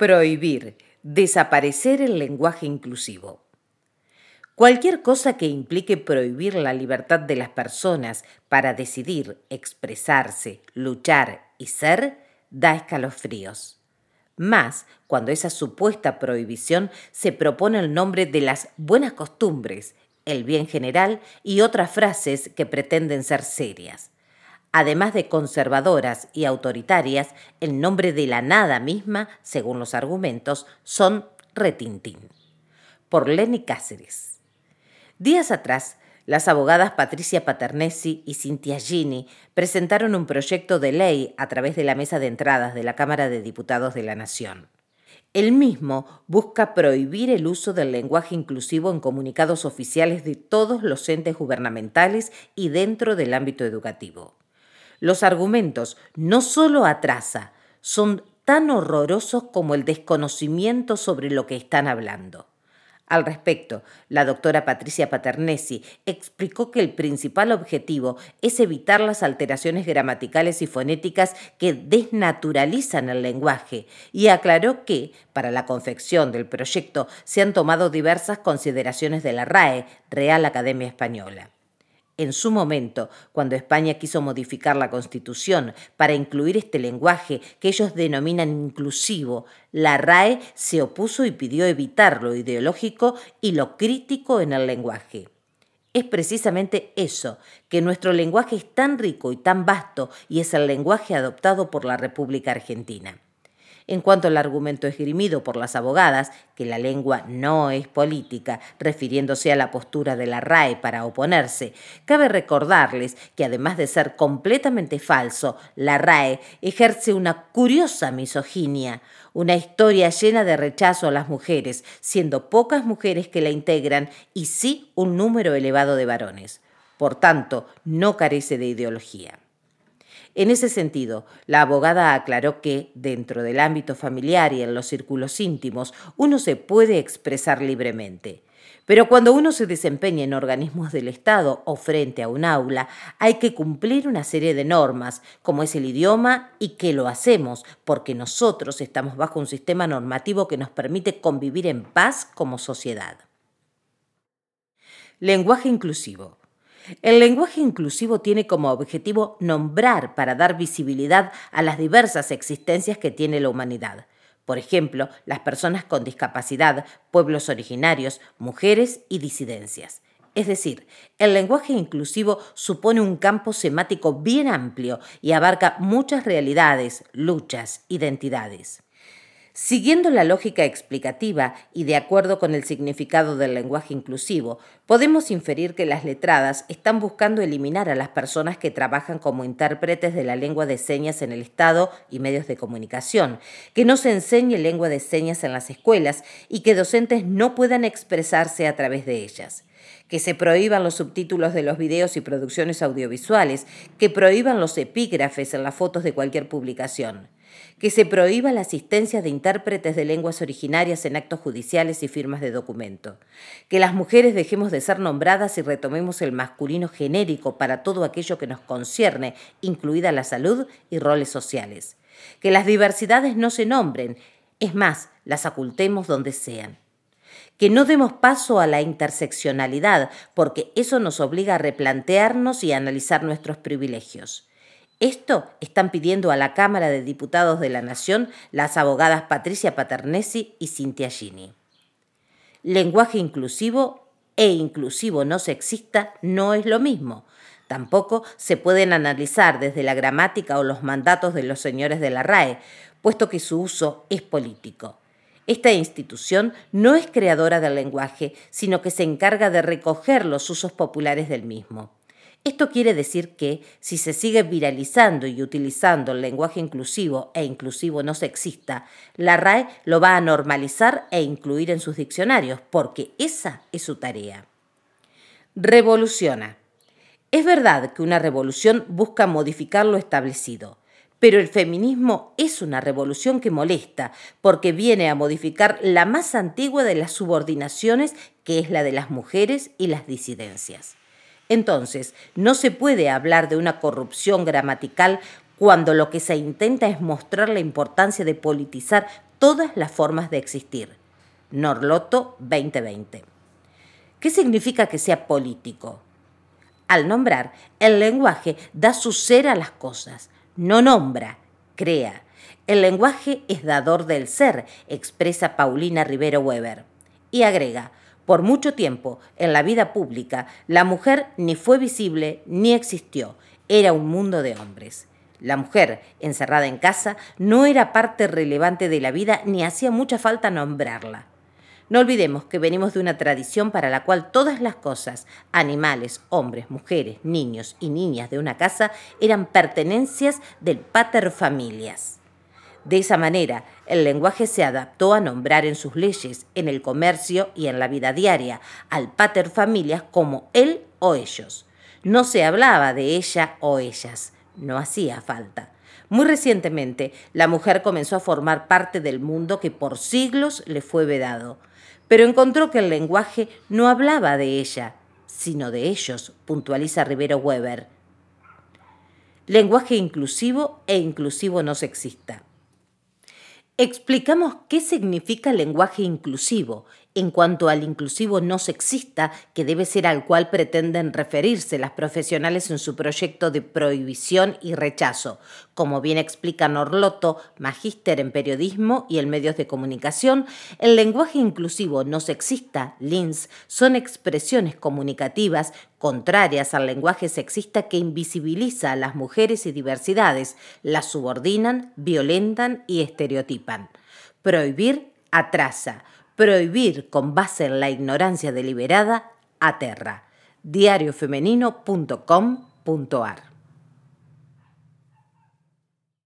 Prohibir, desaparecer el lenguaje inclusivo. Cualquier cosa que implique prohibir la libertad de las personas para decidir, expresarse, luchar y ser, da escalofríos. Más cuando esa supuesta prohibición se propone el nombre de las buenas costumbres, el bien general y otras frases que pretenden ser serias además de conservadoras y autoritarias, el nombre de la nada misma, según los argumentos, son retintín. Por Lenny Cáceres. Días atrás, las abogadas Patricia Paternesi y Cintia Gini presentaron un proyecto de ley a través de la mesa de entradas de la Cámara de Diputados de la Nación. El mismo busca prohibir el uso del lenguaje inclusivo en comunicados oficiales de todos los entes gubernamentales y dentro del ámbito educativo. Los argumentos no solo atrasa, son tan horrorosos como el desconocimiento sobre lo que están hablando. Al respecto, la doctora Patricia Paternesi explicó que el principal objetivo es evitar las alteraciones gramaticales y fonéticas que desnaturalizan el lenguaje y aclaró que, para la confección del proyecto, se han tomado diversas consideraciones de la RAE, Real Academia Española en su momento, cuando España quiso modificar la Constitución para incluir este lenguaje que ellos denominan inclusivo, la RAE se opuso y pidió evitar lo ideológico y lo crítico en el lenguaje. Es precisamente eso, que nuestro lenguaje es tan rico y tan vasto y es el lenguaje adoptado por la República Argentina. En cuanto al argumento esgrimido por las abogadas, que la lengua no es política, refiriéndose a la postura de la RAE para oponerse, cabe recordarles que además de ser completamente falso, la RAE ejerce una curiosa misoginia, una historia llena de rechazo a las mujeres, siendo pocas mujeres que la integran y sí un número elevado de varones. Por tanto, no carece de ideología. En ese sentido, la abogada aclaró que, dentro del ámbito familiar y en los círculos íntimos, uno se puede expresar libremente. Pero cuando uno se desempeña en organismos del Estado o frente a un aula, hay que cumplir una serie de normas, como es el idioma, y que lo hacemos porque nosotros estamos bajo un sistema normativo que nos permite convivir en paz como sociedad. Lenguaje inclusivo. El lenguaje inclusivo tiene como objetivo nombrar para dar visibilidad a las diversas existencias que tiene la humanidad. Por ejemplo, las personas con discapacidad, pueblos originarios, mujeres y disidencias. Es decir, el lenguaje inclusivo supone un campo semático bien amplio y abarca muchas realidades, luchas, identidades. Siguiendo la lógica explicativa y de acuerdo con el significado del lenguaje inclusivo, podemos inferir que las letradas están buscando eliminar a las personas que trabajan como intérpretes de la lengua de señas en el Estado y medios de comunicación, que no se enseñe lengua de señas en las escuelas y que docentes no puedan expresarse a través de ellas que se prohíban los subtítulos de los videos y producciones audiovisuales, que prohíban los epígrafes en las fotos de cualquier publicación. Que se prohíba la asistencia de intérpretes de lenguas originarias en actos judiciales y firmas de documento, que las mujeres dejemos de ser nombradas y retomemos el masculino genérico para todo aquello que nos concierne, incluida la salud y roles sociales, que las diversidades no se nombren, es más, las ocultemos donde sean que no demos paso a la interseccionalidad, porque eso nos obliga a replantearnos y a analizar nuestros privilegios. Esto están pidiendo a la Cámara de Diputados de la Nación las abogadas Patricia Paternesi y Cintia Gini. Lenguaje inclusivo e inclusivo no sexista no es lo mismo. Tampoco se pueden analizar desde la gramática o los mandatos de los señores de la RAE, puesto que su uso es político. Esta institución no es creadora del lenguaje, sino que se encarga de recoger los usos populares del mismo. Esto quiere decir que si se sigue viralizando y utilizando el lenguaje inclusivo e inclusivo no sexista, la RAE lo va a normalizar e incluir en sus diccionarios, porque esa es su tarea. Revoluciona. Es verdad que una revolución busca modificar lo establecido, pero el feminismo es una revolución que molesta, porque viene a modificar la más antigua de las subordinaciones, que es la de las mujeres y las disidencias. Entonces, no se puede hablar de una corrupción gramatical cuando lo que se intenta es mostrar la importancia de politizar todas las formas de existir. Norloto 2020. ¿Qué significa que sea político? Al nombrar, el lenguaje da su ser a las cosas, no nombra, crea. El lenguaje es dador del ser, expresa Paulina Rivero Weber. Y agrega, por mucho tiempo, en la vida pública, la mujer ni fue visible ni existió, era un mundo de hombres. La mujer, encerrada en casa, no era parte relevante de la vida ni hacía mucha falta nombrarla. No olvidemos que venimos de una tradición para la cual todas las cosas, animales, hombres, mujeres, niños y niñas de una casa, eran pertenencias del pater familias. De esa manera, el lenguaje se adaptó a nombrar en sus leyes, en el comercio y en la vida diaria, al pater familias como él o ellos. No se hablaba de ella o ellas, no hacía falta. Muy recientemente, la mujer comenzó a formar parte del mundo que por siglos le fue vedado pero encontró que el lenguaje no hablaba de ella, sino de ellos, puntualiza Rivero Weber. Lenguaje inclusivo e inclusivo no sexista. Explicamos qué significa lenguaje inclusivo en cuanto al inclusivo no sexista, que debe ser al cual pretenden referirse las profesionales en su proyecto de prohibición y rechazo, como bien explica Norloto, magíster en periodismo y en medios de comunicación, el lenguaje inclusivo no sexista, LINS, son expresiones comunicativas contrarias al lenguaje sexista que invisibiliza a las mujeres y diversidades, las subordinan, violentan y estereotipan. Prohibir atrasa Prohibir con base en la ignorancia deliberada aterra. diariofemenino.com.ar